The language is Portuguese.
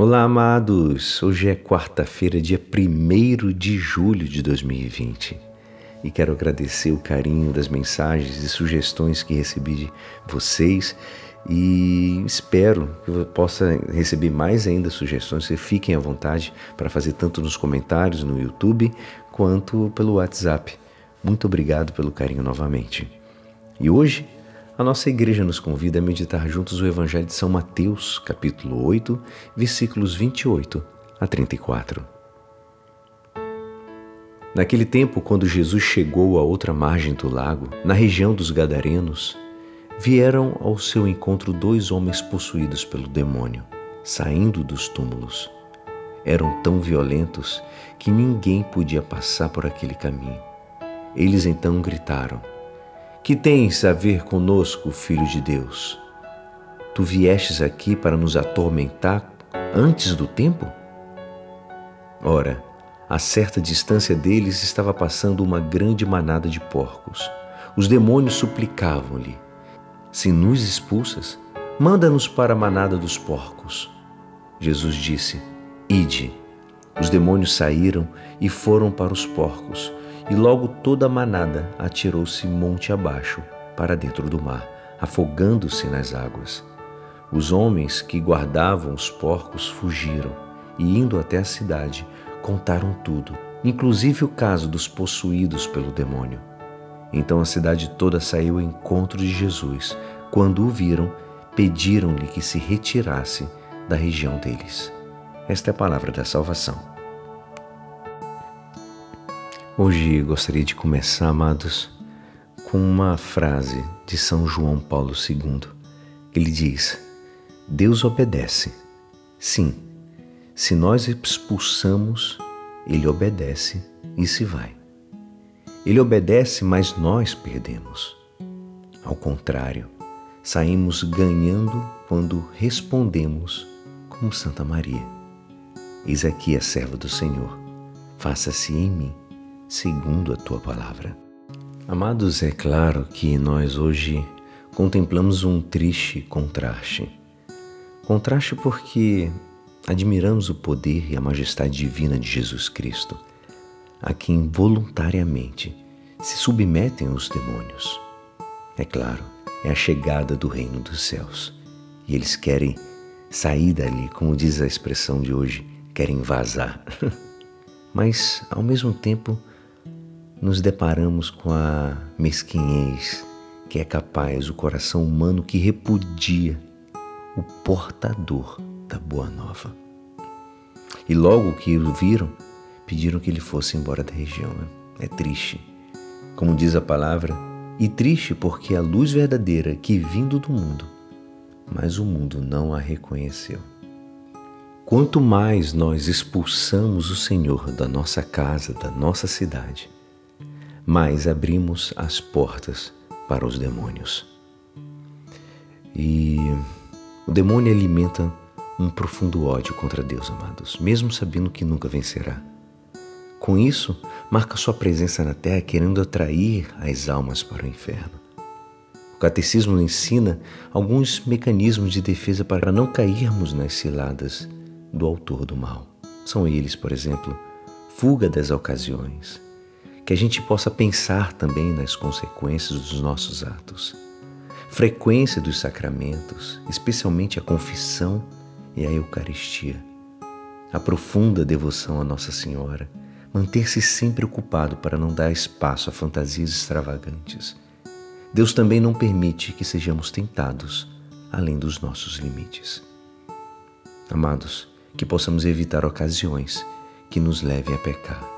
Olá, amados! Hoje é quarta-feira, dia 1 de julho de 2020 e quero agradecer o carinho das mensagens e sugestões que recebi de vocês e espero que eu possa receber mais ainda sugestões. Fiquem à vontade para fazer tanto nos comentários no YouTube quanto pelo WhatsApp. Muito obrigado pelo carinho novamente. E hoje a nossa igreja nos convida a meditar juntos o Evangelho de São Mateus, capítulo 8, versículos 28 a 34. Naquele tempo, quando Jesus chegou à outra margem do lago, na região dos Gadarenos, vieram ao seu encontro dois homens possuídos pelo demônio, saindo dos túmulos. Eram tão violentos que ninguém podia passar por aquele caminho. Eles então gritaram: que tens a ver conosco, Filho de Deus? Tu viestes aqui para nos atormentar antes do tempo? Ora, a certa distância deles estava passando uma grande manada de porcos. Os demônios suplicavam-lhe: Se nos expulsas, manda-nos para a manada dos porcos. Jesus disse: Ide. Os demônios saíram e foram para os porcos e logo toda a manada atirou-se monte abaixo para dentro do mar, afogando-se nas águas. Os homens que guardavam os porcos fugiram e, indo até a cidade, contaram tudo, inclusive o caso dos possuídos pelo demônio. Então a cidade toda saiu ao encontro de Jesus. Quando o viram, pediram-lhe que se retirasse da região deles. Esta é a palavra da salvação. Hoje gostaria de começar, amados, com uma frase de São João Paulo II. Ele diz: Deus obedece. Sim, se nós expulsamos, ele obedece e se vai. Ele obedece, mas nós perdemos. Ao contrário, saímos ganhando quando respondemos como Santa Maria. Eis aqui a serva do Senhor, faça-se em mim segundo a tua palavra. Amados, é claro que nós hoje contemplamos um triste contraste. Contraste porque admiramos o poder e a majestade divina de Jesus Cristo, a quem voluntariamente se submetem os demônios. É claro, é a chegada do reino dos céus e eles querem sair dali, como diz a expressão de hoje, querem vazar. Mas, ao mesmo tempo, nos deparamos com a mesquinhez que é capaz o coração humano que repudia o portador da boa nova. E logo que o viram, pediram que ele fosse embora da região. Né? É triste. Como diz a palavra, e triste porque a luz verdadeira que vindo do mundo, mas o mundo não a reconheceu. Quanto mais nós expulsamos o Senhor da nossa casa, da nossa cidade, mais abrimos as portas para os demônios. E o demônio alimenta um profundo ódio contra Deus, amados, mesmo sabendo que nunca vencerá. Com isso, marca sua presença na terra querendo atrair as almas para o inferno. O catecismo ensina alguns mecanismos de defesa para não cairmos nas ciladas do autor do mal. São eles, por exemplo, fuga das ocasiões, que a gente possa pensar também nas consequências dos nossos atos. Frequência dos sacramentos, especialmente a confissão e a Eucaristia. A profunda devoção a Nossa Senhora. Manter-se sempre ocupado para não dar espaço a fantasias extravagantes. Deus também não permite que sejamos tentados além dos nossos limites. Amados, que possamos evitar ocasiões que nos levem a pecar